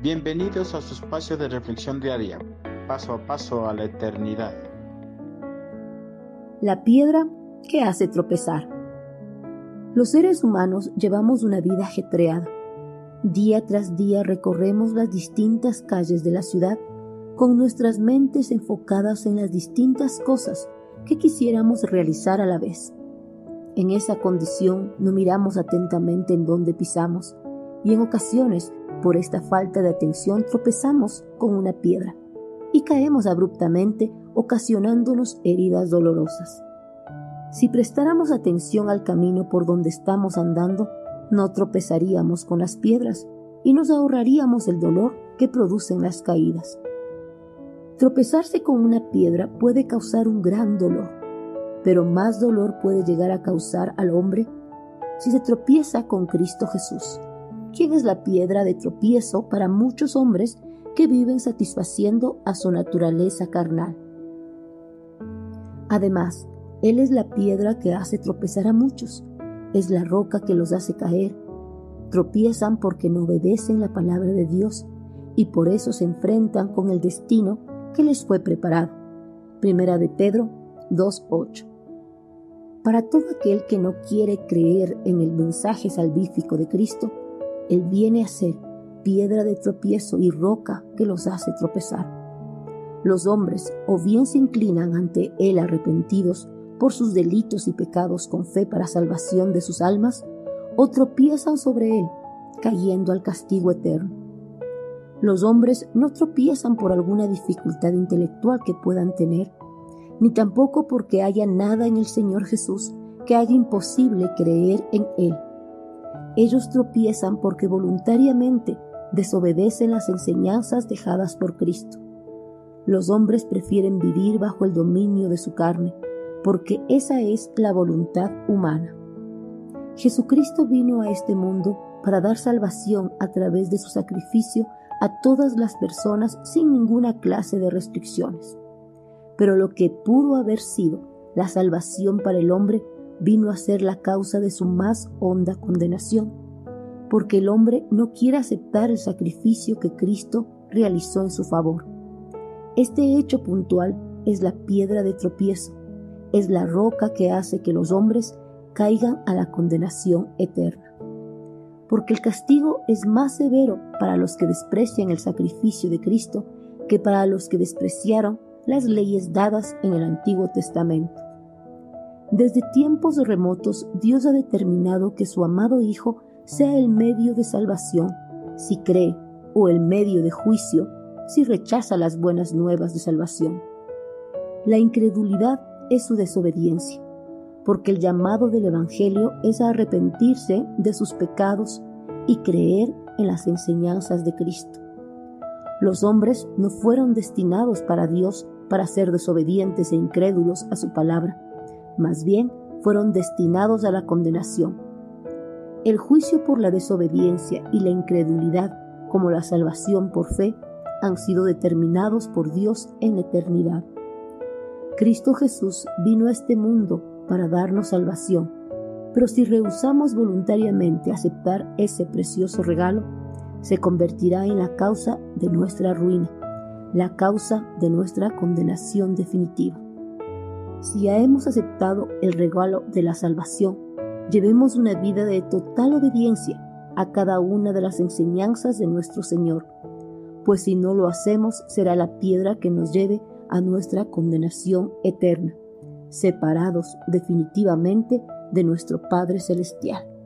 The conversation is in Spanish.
Bienvenidos a su espacio de reflexión diaria, paso a paso a la eternidad. La piedra que hace tropezar. Los seres humanos llevamos una vida ajetreada. Día tras día recorremos las distintas calles de la ciudad con nuestras mentes enfocadas en las distintas cosas que quisiéramos realizar a la vez. En esa condición no miramos atentamente en dónde pisamos y en ocasiones por esta falta de atención tropezamos con una piedra y caemos abruptamente ocasionándonos heridas dolorosas. Si prestáramos atención al camino por donde estamos andando, no tropezaríamos con las piedras y nos ahorraríamos el dolor que producen las caídas. Tropezarse con una piedra puede causar un gran dolor, pero más dolor puede llegar a causar al hombre si se tropieza con Cristo Jesús quien es la piedra de tropiezo para muchos hombres que viven satisfaciendo a su naturaleza carnal. Además, Él es la piedra que hace tropezar a muchos, es la roca que los hace caer. Tropiezan porque no obedecen la palabra de Dios y por eso se enfrentan con el destino que les fue preparado. Primera de Pedro 2.8. Para todo aquel que no quiere creer en el mensaje salvífico de Cristo, él viene a ser piedra de tropiezo y roca que los hace tropezar. Los hombres o bien se inclinan ante Él arrepentidos por sus delitos y pecados con fe para salvación de sus almas, o tropiezan sobre Él, cayendo al castigo eterno. Los hombres no tropiezan por alguna dificultad intelectual que puedan tener, ni tampoco porque haya nada en el Señor Jesús que haga imposible creer en Él ellos tropiezan porque voluntariamente desobedecen las enseñanzas dejadas por Cristo. Los hombres prefieren vivir bajo el dominio de su carne, porque esa es la voluntad humana. Jesucristo vino a este mundo para dar salvación a través de su sacrificio a todas las personas sin ninguna clase de restricciones. Pero lo que pudo haber sido la salvación para el hombre vino a ser la causa de su más honda condenación, porque el hombre no quiere aceptar el sacrificio que Cristo realizó en su favor. Este hecho puntual es la piedra de tropiezo, es la roca que hace que los hombres caigan a la condenación eterna. Porque el castigo es más severo para los que desprecian el sacrificio de Cristo que para los que despreciaron las leyes dadas en el Antiguo Testamento. Desde tiempos remotos Dios ha determinado que su amado Hijo sea el medio de salvación, si cree, o el medio de juicio, si rechaza las buenas nuevas de salvación. La incredulidad es su desobediencia, porque el llamado del Evangelio es arrepentirse de sus pecados y creer en las enseñanzas de Cristo. Los hombres no fueron destinados para Dios para ser desobedientes e incrédulos a su palabra, más bien fueron destinados a la condenación. El juicio por la desobediencia y la incredulidad, como la salvación por fe, han sido determinados por Dios en eternidad. Cristo Jesús vino a este mundo para darnos salvación, pero si rehusamos voluntariamente aceptar ese precioso regalo, se convertirá en la causa de nuestra ruina, la causa de nuestra condenación definitiva. Si ya hemos aceptado el regalo de la salvación, llevemos una vida de total obediencia a cada una de las enseñanzas de nuestro Señor, pues si no lo hacemos será la piedra que nos lleve a nuestra condenación eterna, separados definitivamente de nuestro Padre Celestial.